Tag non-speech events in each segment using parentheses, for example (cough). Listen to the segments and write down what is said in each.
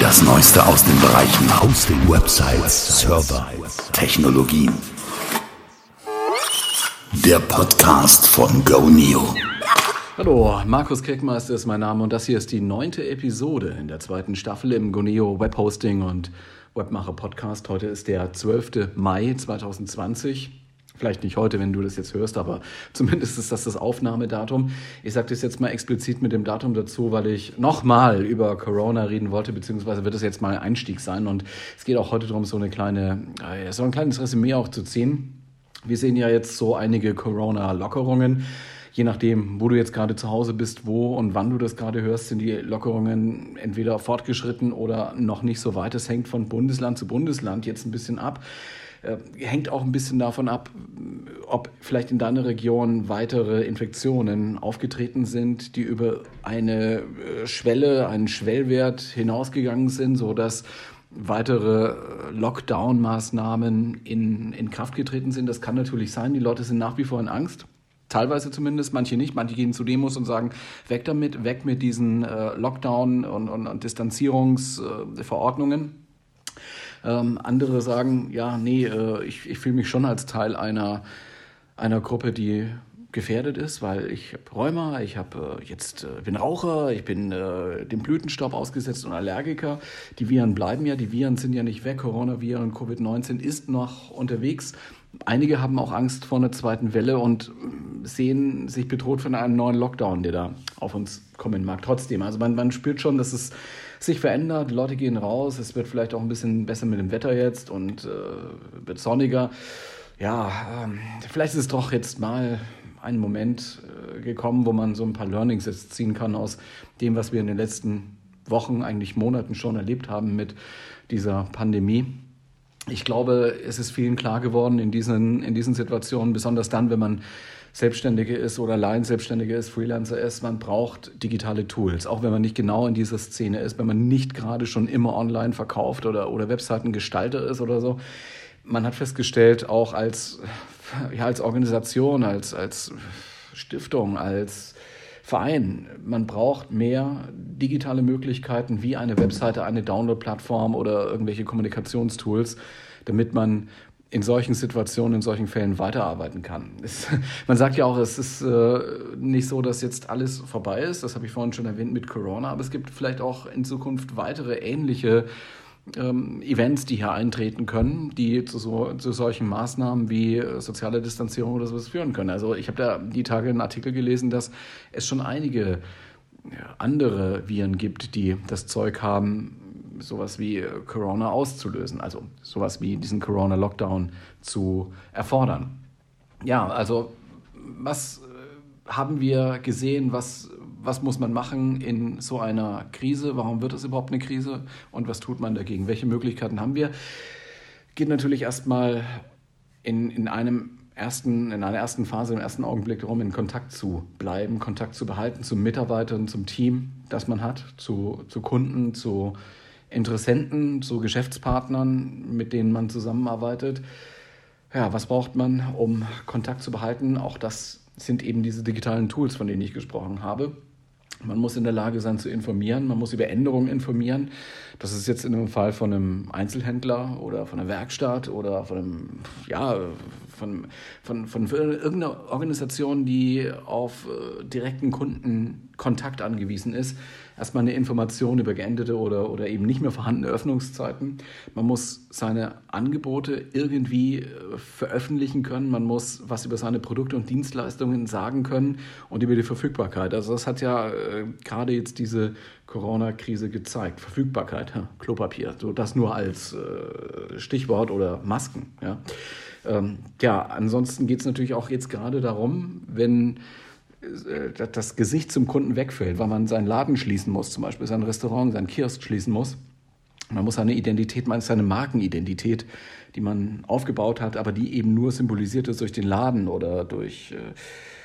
Das Neueste aus den Bereichen Hosting, Websites, Server, Technologien. Der Podcast von GoNeo. Hallo, Markus Keckmeister ist mein Name und das hier ist die neunte Episode in der zweiten Staffel im GoNeo Webhosting und Webmacher Podcast. Heute ist der 12. Mai 2020. Vielleicht nicht heute, wenn du das jetzt hörst, aber (laughs) zumindest ist das das Aufnahmedatum. Ich sage das jetzt mal explizit mit dem Datum dazu, weil ich nochmal über Corona reden wollte, beziehungsweise wird es jetzt mal ein Einstieg sein. Und es geht auch heute darum, so eine kleine, äh, so ein kleines Resümee auch zu ziehen. Wir sehen ja jetzt so einige Corona-Lockerungen. Je nachdem, wo du jetzt gerade zu Hause bist, wo und wann du das gerade hörst, sind die Lockerungen entweder fortgeschritten oder noch nicht so weit. Es hängt von Bundesland zu Bundesland jetzt ein bisschen ab. Äh, hängt auch ein bisschen davon ab, ob vielleicht in deiner Region weitere Infektionen aufgetreten sind, die über eine äh, Schwelle, einen Schwellwert hinausgegangen sind, sodass weitere Lockdown-Maßnahmen in, in Kraft getreten sind. Das kann natürlich sein. Die Leute sind nach wie vor in Angst. Teilweise zumindest, manche nicht. Manche gehen zu Demos und sagen, weg damit, weg mit diesen äh, Lockdown- und, und, und Distanzierungsverordnungen. Ähm, andere sagen, ja, nee, äh, ich, ich fühle mich schon als Teil einer, einer Gruppe, die gefährdet ist, weil ich habe Rheuma, ich habe äh, jetzt äh, bin Raucher, ich bin äh, dem Blütenstaub ausgesetzt und Allergiker. Die Viren bleiben ja, die Viren sind ja nicht weg. Coronaviren, Covid-19 ist noch unterwegs. Einige haben auch Angst vor einer zweiten Welle und sehen sich bedroht von einem neuen Lockdown, der da auf uns kommen mag. Trotzdem, also man, man spürt schon, dass es sich verändert. Die Leute gehen raus. Es wird vielleicht auch ein bisschen besser mit dem Wetter jetzt und äh, wird sonniger. Ja, ähm, vielleicht ist es doch jetzt mal ein Moment äh, gekommen, wo man so ein paar Learnings jetzt ziehen kann aus dem, was wir in den letzten Wochen, eigentlich Monaten schon erlebt haben mit dieser Pandemie. Ich glaube, es ist vielen klar geworden in diesen, in diesen Situationen, besonders dann, wenn man Selbstständige ist oder Laienselbstständige ist, Freelancer ist, man braucht digitale Tools. Auch wenn man nicht genau in dieser Szene ist, wenn man nicht gerade schon immer online verkauft oder, oder Webseitengestalter ist oder so. Man hat festgestellt, auch als, ja, als Organisation, als, als Stiftung, als Verein, man braucht mehr digitale Möglichkeiten wie eine Webseite, eine Download-Plattform oder irgendwelche Kommunikationstools, damit man in solchen Situationen, in solchen Fällen weiterarbeiten kann. Es, (laughs) man sagt ja auch, es ist äh, nicht so, dass jetzt alles vorbei ist. Das habe ich vorhin schon erwähnt mit Corona. Aber es gibt vielleicht auch in Zukunft weitere ähnliche ähm, Events, die hier eintreten können, die zu, so, zu solchen Maßnahmen wie äh, soziale Distanzierung oder sowas führen können. Also ich habe da die Tage einen Artikel gelesen, dass es schon einige andere Viren gibt, die das Zeug haben, sowas wie äh, Corona auszulösen, also sowas wie diesen Corona-Lockdown zu erfordern. Ja, also was äh, haben wir gesehen, was, was muss man machen in so einer Krise? Warum wird es überhaupt eine Krise und was tut man dagegen? Welche Möglichkeiten haben wir? Geht natürlich erstmal in, in einem ersten, in einer ersten Phase, im ersten Augenblick darum, in Kontakt zu bleiben, Kontakt zu behalten zu Mitarbeitern, zum Team, das man hat, zu, zu Kunden, zu Interessenten, zu Geschäftspartnern, mit denen man zusammenarbeitet. Ja, was braucht man, um Kontakt zu behalten? Auch das sind eben diese digitalen Tools, von denen ich gesprochen habe. Man muss in der Lage sein zu informieren, man muss über Änderungen informieren. Das ist jetzt in dem Fall von einem Einzelhändler oder von einer Werkstatt oder von einem, ja, von, von, von irgendeiner Organisation, die auf äh, direkten Kundenkontakt angewiesen ist erstmal eine Information über geendete oder, oder eben nicht mehr vorhandene Öffnungszeiten. Man muss seine Angebote irgendwie äh, veröffentlichen können. Man muss was über seine Produkte und Dienstleistungen sagen können und über die Verfügbarkeit. Also das hat ja äh, gerade jetzt diese Corona-Krise gezeigt. Verfügbarkeit, ja, Klopapier, so das nur als äh, Stichwort oder Masken. Ja, ähm, ja ansonsten geht es natürlich auch jetzt gerade darum, wenn äh, das Gesicht zum Kunden wegfällt, weil man seinen Laden schließen muss, zum Beispiel sein Restaurant, sein Kiosk schließen muss. Man muss seine Identität, man seine Markenidentität, die man aufgebaut hat, aber die eben nur symbolisiert ist durch den Laden oder durch, äh,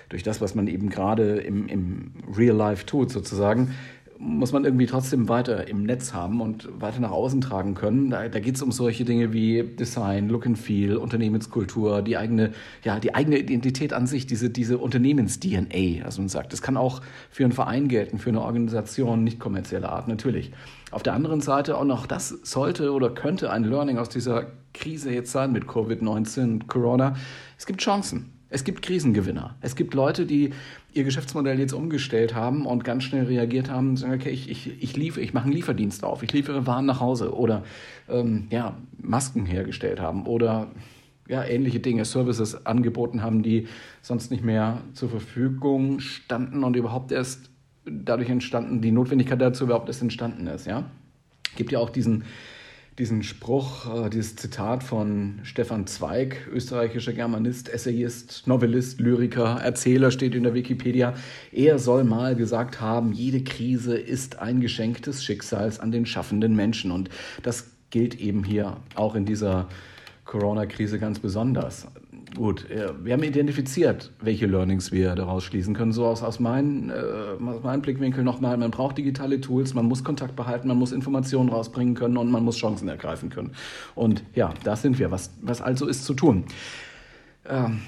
durch das, was man eben gerade im, im Real Life tut, sozusagen, muss man irgendwie trotzdem weiter im Netz haben und weiter nach außen tragen können. Da, da geht es um solche Dinge wie Design, Look and Feel, Unternehmenskultur, die eigene, ja, die eigene Identität an sich, diese, diese Unternehmens-DNA, also man sagt. Das kann auch für einen Verein gelten, für eine Organisation nicht kommerzieller Art, natürlich. Auf der anderen Seite, auch noch das sollte oder könnte ein Learning aus dieser Krise jetzt sein mit Covid-19, Corona. Es gibt Chancen. Es gibt Krisengewinner. Es gibt Leute, die ihr Geschäftsmodell jetzt umgestellt haben und ganz schnell reagiert haben und sagen, okay, ich, ich, ich liefere, ich mache einen Lieferdienst auf, ich liefere Waren nach Hause oder ähm, ja, Masken hergestellt haben oder ja, ähnliche Dinge, Services angeboten haben, die sonst nicht mehr zur Verfügung standen und überhaupt erst dadurch entstanden, die Notwendigkeit dazu überhaupt erst entstanden ist. Ja? Gibt ja auch diesen diesen Spruch, äh, dieses Zitat von Stefan Zweig, österreichischer Germanist, Essayist, Novellist, Lyriker, Erzähler, steht in der Wikipedia. Er soll mal gesagt haben, jede Krise ist ein Geschenk des Schicksals an den schaffenden Menschen. Und das gilt eben hier auch in dieser Corona-Krise ganz besonders. Gut, wir haben identifiziert, welche Learnings wir daraus schließen können. So aus, aus, mein, äh, aus meinem Blickwinkel nochmal, man braucht digitale Tools, man muss Kontakt behalten, man muss Informationen rausbringen können und man muss Chancen ergreifen können. Und ja, da sind wir. Was, was also ist zu tun? Ähm,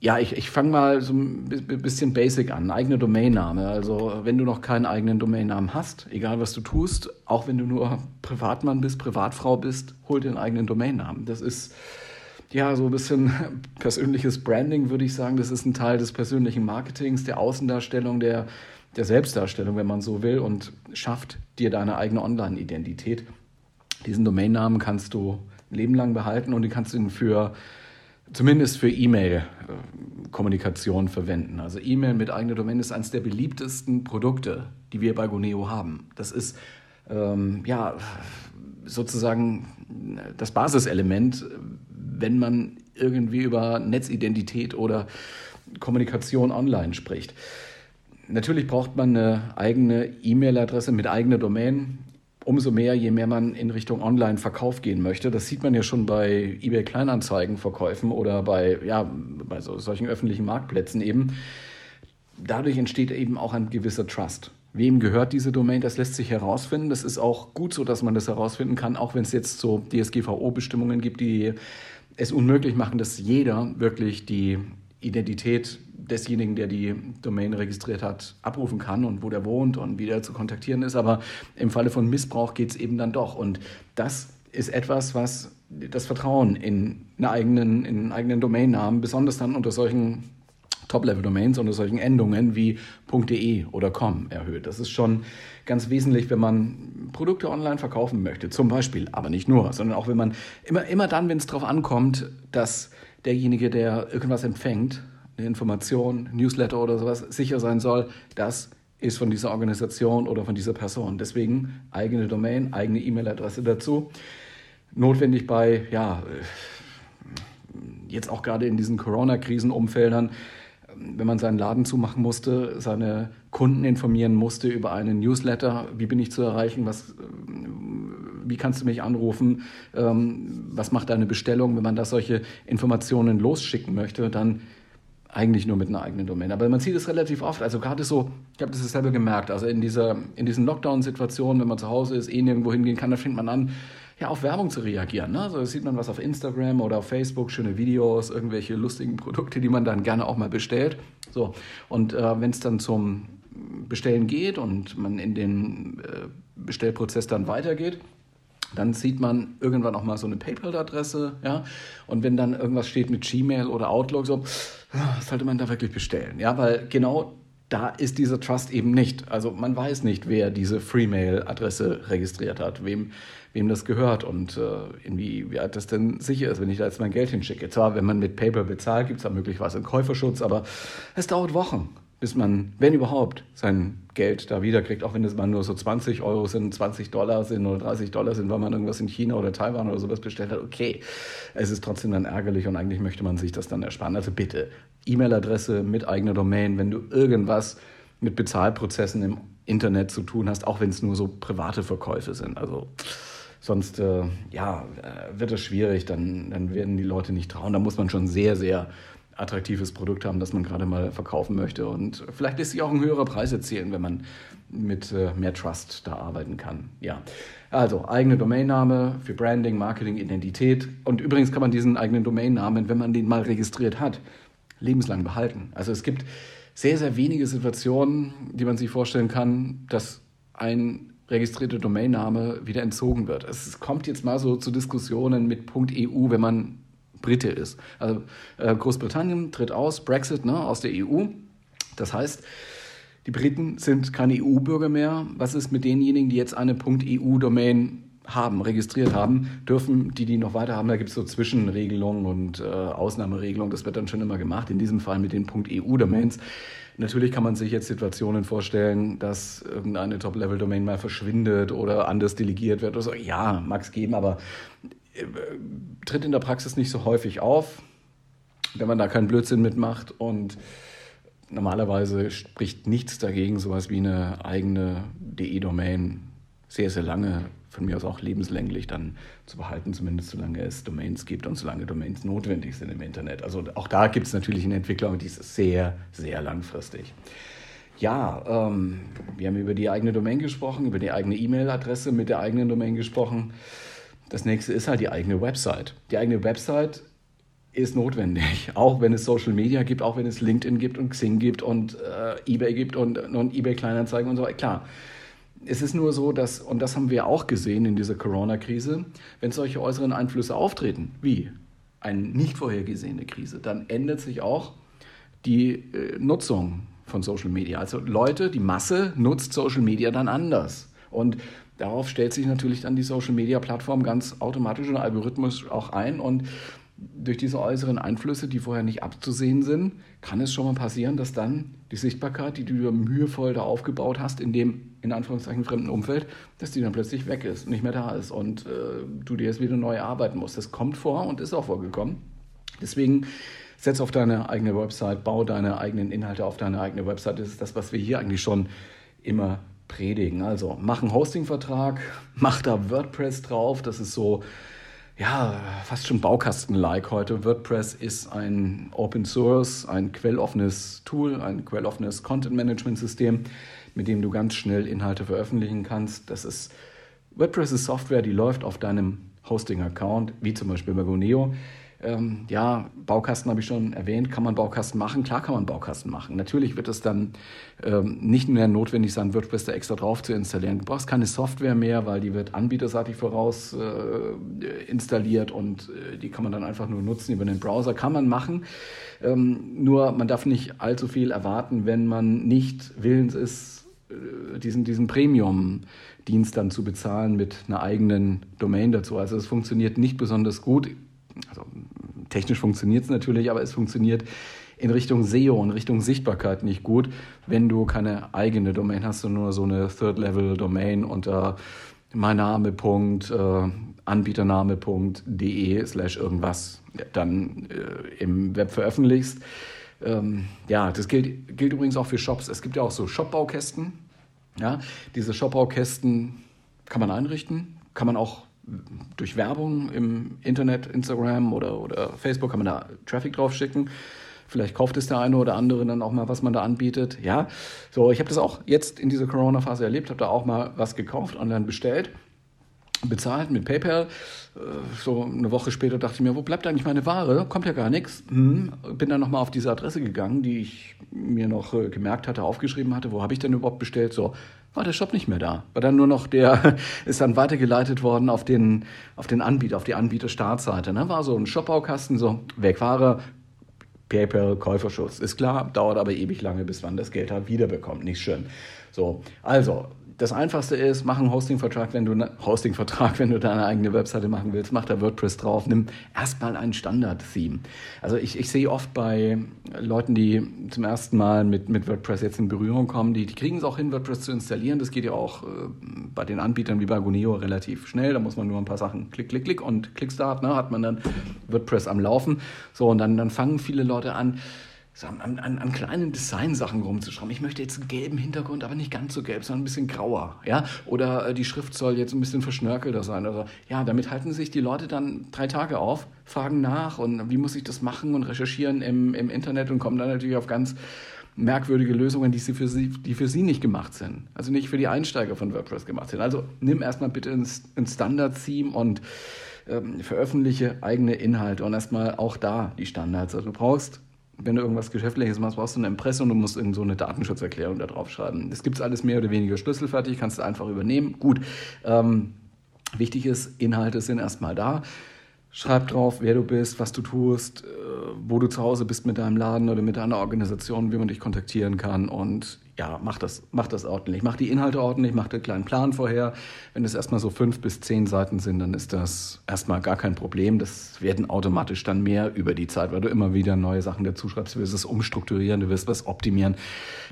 ja, ich, ich fange mal so ein bisschen basic an. Eigene Domainname. Also, wenn du noch keinen eigenen Domainnamen hast, egal was du tust, auch wenn du nur Privatmann bist, Privatfrau bist, hol dir einen eigenen Domainnamen. Das ist ja, so ein bisschen (laughs) persönliches Branding, würde ich sagen. Das ist ein Teil des persönlichen Marketings, der Außendarstellung, der, der Selbstdarstellung, wenn man so will, und schafft dir deine eigene Online-Identität. Diesen Domainnamen kannst du ein Leben lang behalten und den kannst du ihn für zumindest für E-Mail-Kommunikation verwenden. Also E-Mail mit eigener Domain ist eines der beliebtesten Produkte, die wir bei Goneo haben. Das ist ähm, ja sozusagen das Basiselement, wenn man irgendwie über Netzidentität oder Kommunikation online spricht. Natürlich braucht man eine eigene E-Mail-Adresse mit eigener Domain. Umso mehr, je mehr man in Richtung Online-Verkauf gehen möchte. Das sieht man ja schon bei eBay Kleinanzeigen-Verkäufen oder bei, ja, bei so, solchen öffentlichen Marktplätzen eben. Dadurch entsteht eben auch ein gewisser Trust. Wem gehört diese Domain? Das lässt sich herausfinden. Das ist auch gut so, dass man das herausfinden kann, auch wenn es jetzt so DSGVO-Bestimmungen gibt, die es unmöglich machen, dass jeder wirklich die Identität desjenigen, der die Domain registriert hat, abrufen kann und wo der wohnt und wie der zu kontaktieren ist. Aber im Falle von Missbrauch geht es eben dann doch. Und das ist etwas, was das Vertrauen in einen eigenen, in einen eigenen Domainnamen, besonders dann unter solchen Top-Level-Domains unter solchen Endungen wie .de oder .com erhöht. Das ist schon ganz wesentlich, wenn man Produkte online verkaufen möchte, zum Beispiel, aber nicht nur, sondern auch wenn man immer, immer dann, wenn es darauf ankommt, dass derjenige, der irgendwas empfängt, eine Information, Newsletter oder sowas, sicher sein soll, dass ist von dieser Organisation oder von dieser Person. Deswegen eigene Domain, eigene E-Mail-Adresse dazu. Notwendig bei, ja, jetzt auch gerade in diesen Corona-Krisenumfeldern, wenn man seinen Laden zumachen musste, seine Kunden informieren musste über einen Newsletter, wie bin ich zu erreichen, was, äh, wie kannst du mich anrufen, ähm, was macht deine Bestellung, wenn man da solche Informationen losschicken möchte, dann eigentlich nur mit einer eigenen Domain. Aber man sieht es relativ oft, also gerade so, ich habe das selber gemerkt, also in, dieser, in diesen Lockdown-Situationen, wenn man zu Hause ist, eh nirgendwo hingehen kann, da fängt man an, ja, auf Werbung zu reagieren. Ne? Also sieht man was auf Instagram oder auf Facebook, schöne Videos, irgendwelche lustigen Produkte, die man dann gerne auch mal bestellt. So, und äh, wenn es dann zum Bestellen geht und man in den äh, Bestellprozess dann weitergeht, dann sieht man irgendwann auch mal so eine PayPal-Adresse, ja. Und wenn dann irgendwas steht mit Gmail oder Outlook, so, sollte man da wirklich bestellen, ja, weil genau da ist dieser Trust eben nicht. Also man weiß nicht, wer diese Freemail-Adresse registriert hat, wem, wem das gehört und äh, inwieweit das denn sicher ist, wenn ich da jetzt mein Geld hinschicke. Zwar, wenn man mit PayPal bezahlt, gibt es da möglicherweise einen Käuferschutz, aber es dauert Wochen, bis man, wenn überhaupt, sein Geld da wiederkriegt, auch wenn es mal nur so 20 Euro sind, 20 Dollar sind oder 30 Dollar sind, weil man irgendwas in China oder Taiwan oder sowas bestellt hat. Okay, es ist trotzdem dann ärgerlich und eigentlich möchte man sich das dann ersparen. Also bitte, E-Mail-Adresse mit eigener Domain, wenn du irgendwas mit Bezahlprozessen im Internet zu tun hast, auch wenn es nur so private Verkäufe sind. Also sonst äh, ja, äh, wird es schwierig, dann, dann werden die Leute nicht trauen. Da muss man schon sehr, sehr attraktives Produkt haben, das man gerade mal verkaufen möchte. Und vielleicht lässt sich auch ein höherer Preis erzielen, wenn man mit äh, mehr Trust da arbeiten kann. Ja, also eigene Domainname für Branding, Marketing, Identität. Und übrigens kann man diesen eigenen Domainnamen, wenn man den mal registriert hat, lebenslang behalten. Also es gibt sehr, sehr wenige Situationen, die man sich vorstellen kann, dass ein registrierter Domainname wieder entzogen wird. Es kommt jetzt mal so zu Diskussionen mit .eu, wenn man Brite ist. Also äh, Großbritannien tritt aus, Brexit ne, aus der EU. Das heißt, die Briten sind keine EU-Bürger mehr. Was ist mit denjenigen, die jetzt eine .eu-Domain haben, registriert haben, dürfen die, die noch weiter haben, da gibt es so Zwischenregelungen und äh, Ausnahmeregelungen, das wird dann schon immer gemacht, in diesem Fall mit den .eu-Domains. Natürlich kann man sich jetzt Situationen vorstellen, dass irgendeine Top-Level-Domain mal verschwindet oder anders delegiert wird oder so. Ja, mag es geben, aber äh, tritt in der Praxis nicht so häufig auf, wenn man da keinen Blödsinn mitmacht und normalerweise spricht nichts dagegen, sowas wie eine eigene DE-Domain sehr, sehr lange, von mir aus auch lebenslänglich dann zu behalten, zumindest solange es Domains gibt und solange Domains notwendig sind im Internet. Also auch da gibt es natürlich eine Entwicklung, die ist sehr, sehr langfristig. Ja, ähm, wir haben über die eigene Domain gesprochen, über die eigene E-Mail-Adresse mit der eigenen Domain gesprochen. Das nächste ist halt die eigene Website. Die eigene Website ist notwendig, (laughs) auch wenn es Social Media gibt, auch wenn es LinkedIn gibt und Xing gibt und äh, eBay gibt und, und eBay Kleinanzeigen und so. Klar, es ist nur so, dass, und das haben wir auch gesehen in dieser Corona-Krise, wenn solche äußeren Einflüsse auftreten, wie eine nicht vorhergesehene Krise, dann ändert sich auch die äh, Nutzung von Social Media. Also Leute, die Masse nutzt Social Media dann anders. Und darauf stellt sich natürlich dann die Social Media Plattform ganz automatisch und algorithmisch auch ein. Und durch diese äußeren Einflüsse, die vorher nicht abzusehen sind, kann es schon mal passieren, dass dann die Sichtbarkeit, die du mühevoll da aufgebaut hast, in dem in Anführungszeichen fremden Umfeld, dass die dann plötzlich weg ist, nicht mehr da ist und äh, du dir jetzt wieder neu arbeiten musst. Das kommt vor und ist auch vorgekommen. Deswegen setz auf deine eigene Website, bau deine eigenen Inhalte auf deine eigene Website. Das ist das, was wir hier eigentlich schon immer predigen. Also mach einen Hostingvertrag, mach da WordPress drauf. Das ist so ja, fast schon Baukasten-like heute. WordPress ist ein Open Source, ein quelloffenes Tool, ein quelloffenes Content-Management-System, mit dem du ganz schnell Inhalte veröffentlichen kannst. Das ist WordPress ist Software, die läuft auf deinem Hosting-Account, wie zum Beispiel bei Goneo. Ähm, ja, Baukasten habe ich schon erwähnt. Kann man Baukasten machen? Klar kann man Baukasten machen. Natürlich wird es dann ähm, nicht mehr notwendig sein, WordPress da extra drauf zu installieren. Du brauchst keine Software mehr, weil die wird anbieterseitig voraus äh, installiert und äh, die kann man dann einfach nur nutzen über den Browser. Kann man machen. Ähm, nur man darf nicht allzu viel erwarten, wenn man nicht willens ist, äh, diesen, diesen Premium-Dienst dann zu bezahlen mit einer eigenen Domain dazu. Also es funktioniert nicht besonders gut also technisch funktioniert es natürlich, aber es funktioniert in Richtung SEO, in Richtung Sichtbarkeit nicht gut, wenn du keine eigene Domain hast, sondern nur so eine Third-Level-Domain unter meinname.anbietername.de slash irgendwas dann äh, im Web veröffentlichst. Ähm, ja, das gilt, gilt übrigens auch für Shops. Es gibt ja auch so Shop-Baukästen. Ja, diese Shop-Baukästen kann man einrichten, kann man auch durch Werbung im Internet, Instagram oder, oder Facebook kann man da Traffic drauf schicken. Vielleicht kauft es der eine oder andere dann auch mal, was man da anbietet. Ja, so, ich habe das auch jetzt in dieser Corona-Phase erlebt, habe da auch mal was gekauft, online bestellt, bezahlt mit PayPal. Äh, so eine Woche später dachte ich mir, wo bleibt eigentlich meine Ware? Kommt ja gar nichts. Hm. Bin dann nochmal auf diese Adresse gegangen, die ich mir noch äh, gemerkt hatte, aufgeschrieben hatte. Wo habe ich denn überhaupt bestellt? So, war der Shop nicht mehr da. War dann nur noch der, (laughs) ist dann weitergeleitet worden auf den, auf den Anbieter, auf die Anbieter-Startseite. Ne? War so ein Shopbaukasten, so Wegware, PayPal, Käuferschutz. Ist klar, dauert aber ewig lange, bis man das Geld halt wiederbekommt. Nicht schön. So, also, das Einfachste ist, mach einen Hosting-Vertrag, wenn du ne, Hosting-Vertrag, wenn du deine eigene Webseite machen willst, mach da WordPress drauf, nimm erstmal ein Standard-Theme. Also ich, ich sehe oft bei Leuten, die zum ersten Mal mit, mit WordPress jetzt in Berührung kommen, die, die kriegen es auch hin, WordPress zu installieren. Das geht ja auch äh, bei den Anbietern wie bei Guneo relativ schnell. Da muss man nur ein paar Sachen klick, klick, klick und Klickstart, ne, hat man dann WordPress am Laufen. So, und dann, dann fangen viele Leute an, so an, an, an kleinen Designsachen rumzuschrauben. Ich möchte jetzt einen gelben Hintergrund, aber nicht ganz so gelb, sondern ein bisschen grauer. Ja? Oder äh, die Schrift soll jetzt ein bisschen verschnörkelter sein. Oder, ja, damit halten sich die Leute dann drei Tage auf, fragen nach und wie muss ich das machen und recherchieren im, im Internet und kommen dann natürlich auf ganz merkwürdige Lösungen, die, sie für sie, die für sie nicht gemacht sind. Also nicht für die Einsteiger von WordPress gemacht sind. Also nimm erstmal bitte ein, ein Standard-Theme und ähm, veröffentliche eigene Inhalte und erstmal auch da die Standards. Also du brauchst wenn du irgendwas Geschäftliches machst, brauchst du ein Impressum und du musst in so eine Datenschutzerklärung da drauf schreiben. Das gibt es alles mehr oder weniger schlüsselfertig, kannst du einfach übernehmen. Gut. Ähm, wichtig ist, Inhalte sind erstmal da. Schreib drauf, wer du bist, was du tust, äh, wo du zu Hause bist mit deinem Laden oder mit deiner Organisation, wie man dich kontaktieren kann und ja, mach das, mach das ordentlich. Mach die Inhalte ordentlich, mach den kleinen Plan vorher. Wenn es erstmal so fünf bis zehn Seiten sind, dann ist das erstmal gar kein Problem. Das werden automatisch dann mehr über die Zeit, weil du immer wieder neue Sachen dazu schreibst. Du wirst es umstrukturieren, du wirst was optimieren.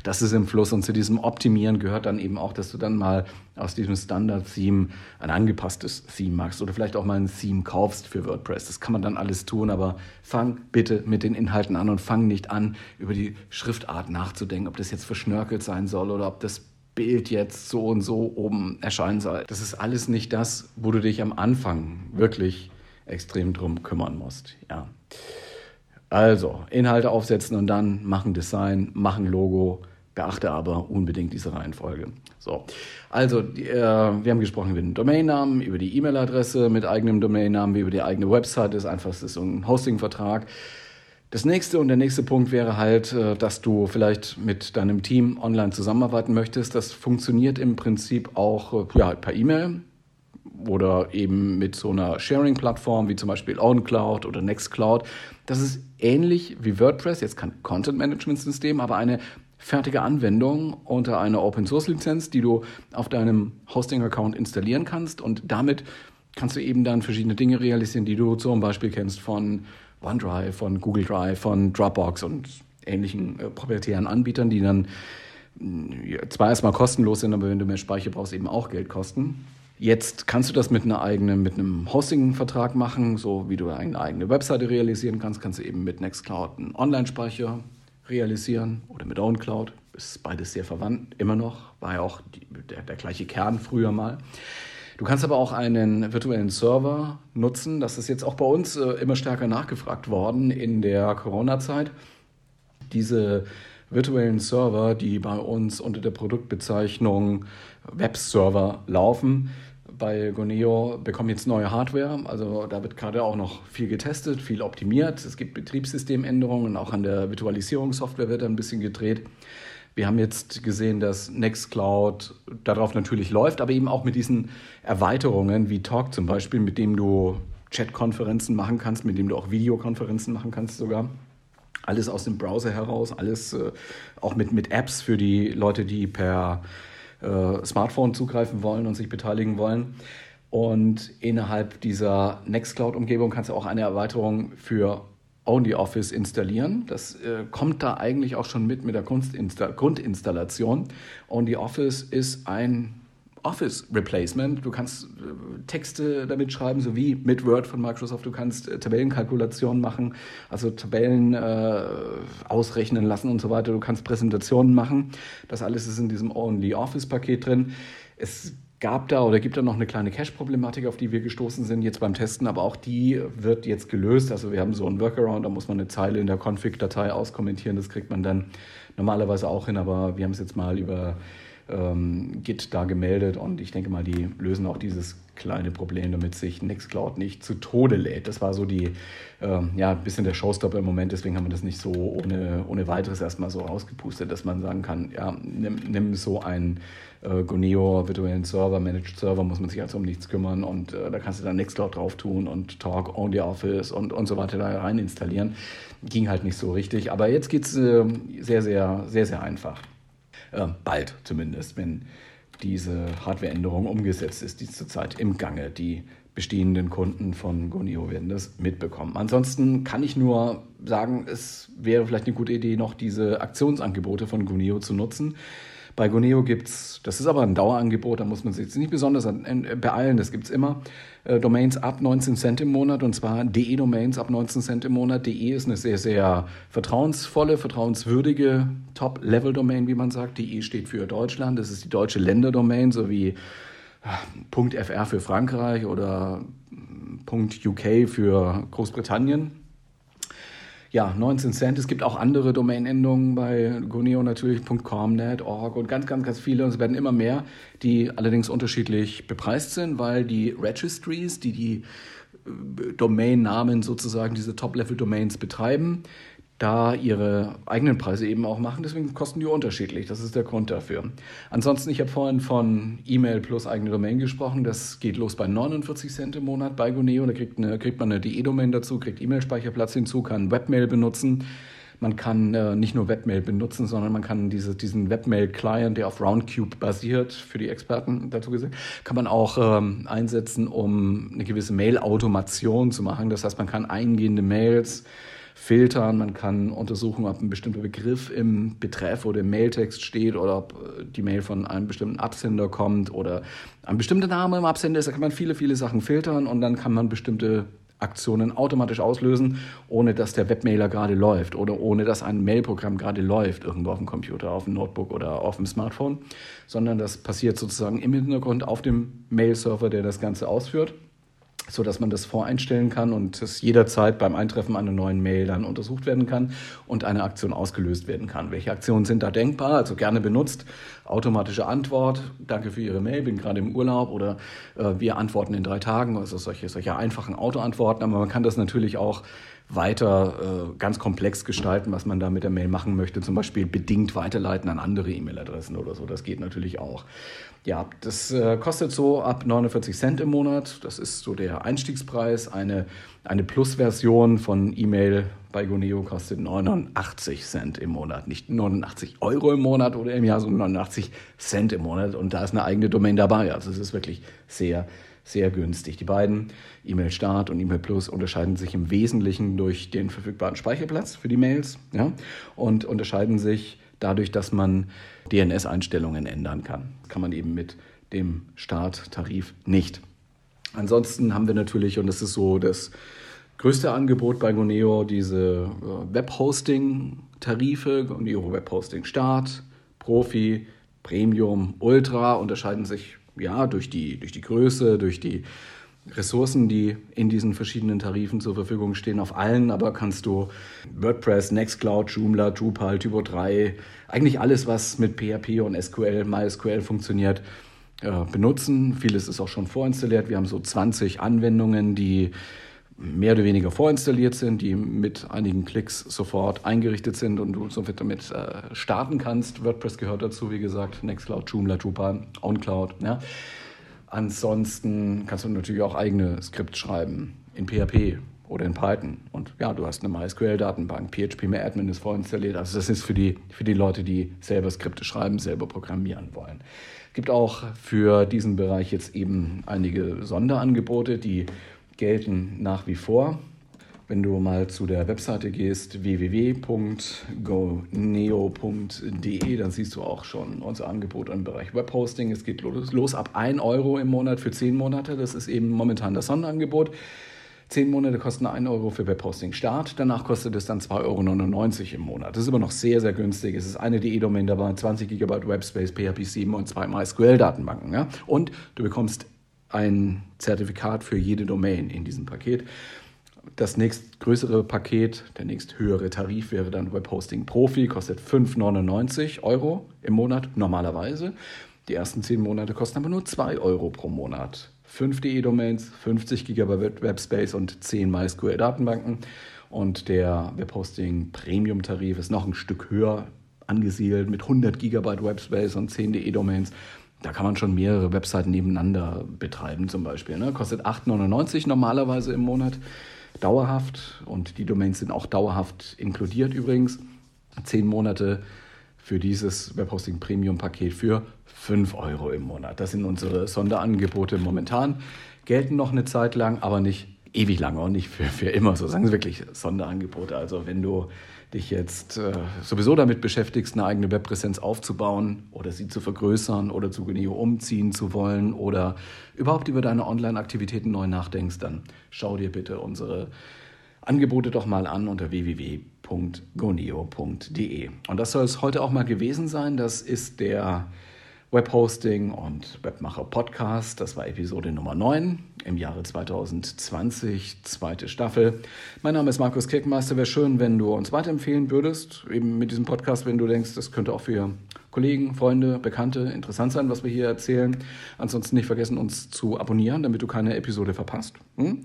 Das ist im Fluss. Und zu diesem Optimieren gehört dann eben auch, dass du dann mal aus diesem Standard-Theme ein angepasstes Theme machst oder vielleicht auch mal ein Theme kaufst für WordPress. Das kann man dann alles tun, aber fang bitte mit den Inhalten an und fang nicht an, über die Schriftart nachzudenken, ob das jetzt verschnörkelt sein soll oder ob das Bild jetzt so und so oben erscheinen soll. Das ist alles nicht das, wo du dich am Anfang wirklich extrem drum kümmern musst. Ja. Also, Inhalte aufsetzen und dann machen Design, machen Logo. Beachte aber unbedingt diese Reihenfolge. So, also die, äh, wir haben gesprochen über den Domainnamen, über die E-Mail-Adresse mit eigenem Domainnamen, über die eigene Website. Das ist einfach das ist so ein Hosting-Vertrag. Das nächste und der nächste Punkt wäre halt, äh, dass du vielleicht mit deinem Team online zusammenarbeiten möchtest. Das funktioniert im Prinzip auch äh, ja, per E-Mail oder eben mit so einer Sharing-Plattform wie zum Beispiel OwnCloud oder Nextcloud. Das ist ähnlich wie WordPress, jetzt kein Content-Management-System, aber eine fertige Anwendung unter einer Open-Source-Lizenz, die du auf deinem Hosting-Account installieren kannst und damit kannst du eben dann verschiedene Dinge realisieren, die du zum Beispiel kennst von OneDrive, von Google Drive, von Dropbox und ähnlichen äh, proprietären Anbietern, die dann äh, zwar erstmal kostenlos sind, aber wenn du mehr Speicher brauchst, eben auch Geld kosten. Jetzt kannst du das mit einer eigenen, mit einem Hosting-Vertrag machen, so wie du eine eigene Webseite realisieren kannst, kannst du eben mit Nextcloud einen Online-Speicher realisieren oder mit OwnCloud. Ist beides sehr verwandt, immer noch, war ja auch die, der, der gleiche Kern früher mal. Du kannst aber auch einen virtuellen Server nutzen. Das ist jetzt auch bei uns äh, immer stärker nachgefragt worden in der Corona-Zeit. Diese virtuellen Server, die bei uns unter der Produktbezeichnung Webserver laufen, bei Goneo bekommen jetzt neue Hardware. Also da wird gerade auch noch viel getestet, viel optimiert. Es gibt Betriebssystemänderungen, auch an der Virtualisierungssoftware wird ein bisschen gedreht. Wir haben jetzt gesehen, dass Nextcloud darauf natürlich läuft, aber eben auch mit diesen Erweiterungen wie Talk zum Beispiel, mit dem du Chatkonferenzen machen kannst, mit dem du auch Videokonferenzen machen kannst sogar. Alles aus dem Browser heraus, alles äh, auch mit, mit Apps für die Leute, die per äh, Smartphone zugreifen wollen und sich beteiligen wollen. Und innerhalb dieser Nextcloud-Umgebung kannst du auch eine Erweiterung für OnlyOffice installieren. Das äh, kommt da eigentlich auch schon mit mit der Grundinstallation. OnlyOffice ist ein Office Replacement. Du kannst äh, Texte damit schreiben, sowie mit Word von Microsoft. Du kannst äh, Tabellenkalkulationen machen, also Tabellen äh, ausrechnen lassen und so weiter. Du kannst Präsentationen machen. Das alles ist in diesem Only Office Paket drin. Es gab da oder gibt da noch eine kleine Cache-Problematik, auf die wir gestoßen sind jetzt beim Testen, aber auch die wird jetzt gelöst. Also wir haben so einen Workaround, da muss man eine Zeile in der Config-Datei auskommentieren, das kriegt man dann normalerweise auch hin, aber wir haben es jetzt mal über ähm, Git da gemeldet und ich denke mal, die lösen auch dieses kleine Problem, damit sich Nextcloud nicht zu Tode lädt. Das war so die, ähm, ja, ein bisschen der Showstopper im Moment, deswegen haben wir das nicht so ohne, ohne weiteres erstmal so rausgepustet, dass man sagen kann, ja, nimm, nimm so einen äh, Goneo virtuellen Server, Managed Server, muss man sich also um nichts kümmern und äh, da kannst du dann Nextcloud drauf tun und Talk, Only Office und, und so weiter da rein installieren. Ging halt nicht so richtig, aber jetzt geht es äh, sehr, sehr, sehr, sehr einfach. Äh, bald zumindest, wenn diese Hardwareänderung umgesetzt ist, die zurzeit im Gange. Die bestehenden Kunden von Gonio werden das mitbekommen. Ansonsten kann ich nur sagen, es wäre vielleicht eine gute Idee, noch diese Aktionsangebote von Gonio zu nutzen. Bei Goneo gibt es, das ist aber ein Dauerangebot, da muss man sich jetzt nicht besonders beeilen, das gibt es immer. Äh, Domains ab 19 Cent im Monat und zwar DE-Domains ab 19 Cent im Monat. DE ist eine sehr, sehr vertrauensvolle, vertrauenswürdige Top-Level-Domain, wie man sagt. DE steht für Deutschland, das ist die deutsche Länderdomain, sowie .fr für Frankreich oder .uk für Großbritannien. Ja, 19 Cent. Es gibt auch andere Domainendungen bei Goneo natürlich, .comnet, .org und ganz, ganz, ganz viele. Und es werden immer mehr, die allerdings unterschiedlich bepreist sind, weil die Registries, die die äh, Domainnamen sozusagen, diese Top-Level-Domains betreiben, da ihre eigenen Preise eben auch machen. Deswegen kosten die unterschiedlich. Das ist der Grund dafür. Ansonsten, ich habe vorhin von E-Mail plus eigene Domain gesprochen. Das geht los bei 49 Cent im Monat bei Goneo. Da kriegt, eine, kriegt man eine DE-Domain dazu, kriegt E-Mail-Speicherplatz hinzu, kann Webmail benutzen. Man kann äh, nicht nur Webmail benutzen, sondern man kann diese, diesen Webmail-Client, der auf Roundcube basiert, für die Experten dazu gesehen, kann man auch ähm, einsetzen, um eine gewisse Mail-Automation zu machen. Das heißt, man kann eingehende Mails filtern, man kann untersuchen, ob ein bestimmter Begriff im Betreff oder im Mailtext steht oder ob äh, die Mail von einem bestimmten Absender kommt oder ein bestimmter Name im Absender ist. Da kann man viele, viele Sachen filtern und dann kann man bestimmte Aktionen automatisch auslösen, ohne dass der Webmailer gerade läuft oder ohne dass ein Mailprogramm gerade läuft, irgendwo auf dem Computer, auf dem Notebook oder auf dem Smartphone, sondern das passiert sozusagen im Hintergrund auf dem Mail-Server, der das Ganze ausführt so dass man das voreinstellen kann und es jederzeit beim Eintreffen einer neuen Mail dann untersucht werden kann und eine Aktion ausgelöst werden kann. Welche Aktionen sind da denkbar? Also gerne benutzt. Automatische Antwort, danke für Ihre Mail, bin gerade im Urlaub oder äh, wir antworten in drei Tagen, also solche, solche einfachen Autoantworten. Aber man kann das natürlich auch weiter äh, ganz komplex gestalten, was man da mit der Mail machen möchte. Zum Beispiel bedingt weiterleiten an andere E-Mail-Adressen oder so. Das geht natürlich auch. Ja, das äh, kostet so ab 49 Cent im Monat. Das ist so der Einstiegspreis. Eine, eine Plus-Version von E-Mail bei Goneo kostet 89 Cent im Monat. Nicht 89 Euro im Monat oder im Jahr, sondern 89 Cent im Monat. Und da ist eine eigene Domain dabei. Also es ist wirklich sehr, sehr günstig. Die beiden, E-Mail Start und E-Mail Plus, unterscheiden sich im Wesentlichen durch den verfügbaren Speicherplatz für die Mails ja, und unterscheiden sich dadurch, dass man DNS-Einstellungen ändern kann. Das kann man eben mit dem Starttarif nicht. Ansonsten haben wir natürlich, und das ist so das größte Angebot bei Goneo, diese äh, Webhosting-Tarife, Goneo Webhosting Start, Profi, Premium, Ultra unterscheiden sich ja durch die, durch die Größe, durch die Ressourcen, die in diesen verschiedenen Tarifen zur Verfügung stehen. Auf allen aber kannst du WordPress, Nextcloud, Joomla, Drupal, Typo 3, eigentlich alles, was mit PHP und SQL, MySQL funktioniert, äh, benutzen. Vieles ist auch schon vorinstalliert. Wir haben so 20 Anwendungen, die mehr oder weniger vorinstalliert sind, die mit einigen Klicks sofort eingerichtet sind und du somit damit äh, starten kannst. WordPress gehört dazu, wie gesagt, Nextcloud, Joomla, Drupal, OnCloud. Ja. Ansonsten kannst du natürlich auch eigene Skripts schreiben in PHP oder in Python. Und ja, du hast eine MySQL-Datenbank, PHP-Admin ist vorinstalliert. Also das ist für die, für die Leute, die selber Skripte schreiben, selber programmieren wollen. Es gibt auch für diesen Bereich jetzt eben einige Sonderangebote, die gelten nach wie vor. Wenn du mal zu der Webseite gehst, www.goneo.de, dann siehst du auch schon unser Angebot im Bereich Webhosting. Es geht los, los ab 1 Euro im Monat für 10 Monate. Das ist eben momentan das Sonderangebot. 10 Monate kosten 1 Euro für Webhosting Start, danach kostet es dann 2,99 Euro im Monat. Das ist aber noch sehr, sehr günstig. Es ist eine DE-Domain dabei, 20 GB Webspace, PHP 7 und zwei MySQL-Datenbanken. Ja? Und du bekommst ein Zertifikat für jede Domain in diesem Paket. Das nächstgrößere Paket, der nächsthöhere Tarif wäre dann Webhosting Profi, kostet 5,99 Euro im Monat normalerweise. Die ersten 10 Monate kosten aber nur 2 Euro pro Monat. 5 DE-Domains, 50 GB Webspace und 10 MySQL-Datenbanken. Und der Webhosting Premium-Tarif ist noch ein Stück höher angesiedelt mit 100 GB Webspace und 10 DE-Domains da kann man schon mehrere Webseiten nebeneinander betreiben zum Beispiel. Ne? Kostet 8,99 normalerweise im Monat, dauerhaft. Und die Domains sind auch dauerhaft inkludiert übrigens. Zehn Monate für dieses Webhosting Premium Paket für 5 Euro im Monat. Das sind unsere Sonderangebote momentan. Gelten noch eine Zeit lang, aber nicht ewig lange und nicht für, für immer, so sagen sie wirklich Sonderangebote. Also wenn du dich jetzt äh, sowieso damit beschäftigst, eine eigene Webpräsenz aufzubauen oder sie zu vergrößern oder zu Goneo umziehen zu wollen oder überhaupt über deine Online-Aktivitäten neu nachdenkst, dann schau dir bitte unsere Angebote doch mal an unter www.goneo.de. Und das soll es heute auch mal gewesen sein. Das ist der Webhosting und Webmacher Podcast. Das war Episode Nummer 9 im Jahre 2020, zweite Staffel. Mein Name ist Markus Kirkenmeister. Wäre schön, wenn du uns weiterempfehlen würdest, eben mit diesem Podcast, wenn du denkst, das könnte auch für Kollegen, Freunde, Bekannte interessant sein, was wir hier erzählen. Ansonsten nicht vergessen, uns zu abonnieren, damit du keine Episode verpasst. Hm?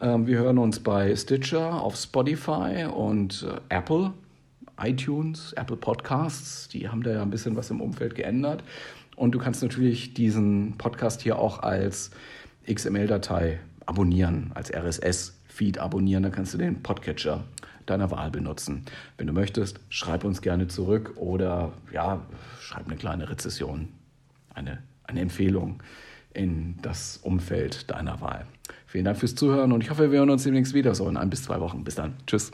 Ähm, wir hören uns bei Stitcher, auf Spotify und äh, Apple iTunes, Apple Podcasts, die haben da ja ein bisschen was im Umfeld geändert. Und du kannst natürlich diesen Podcast hier auch als XML-Datei abonnieren, als RSS-Feed abonnieren. Dann kannst du den Podcatcher deiner Wahl benutzen. Wenn du möchtest, schreib uns gerne zurück oder ja, schreib eine kleine Rezession, eine, eine Empfehlung in das Umfeld deiner Wahl. Vielen Dank fürs Zuhören und ich hoffe, wir hören uns demnächst wieder so in ein bis zwei Wochen. Bis dann. Tschüss.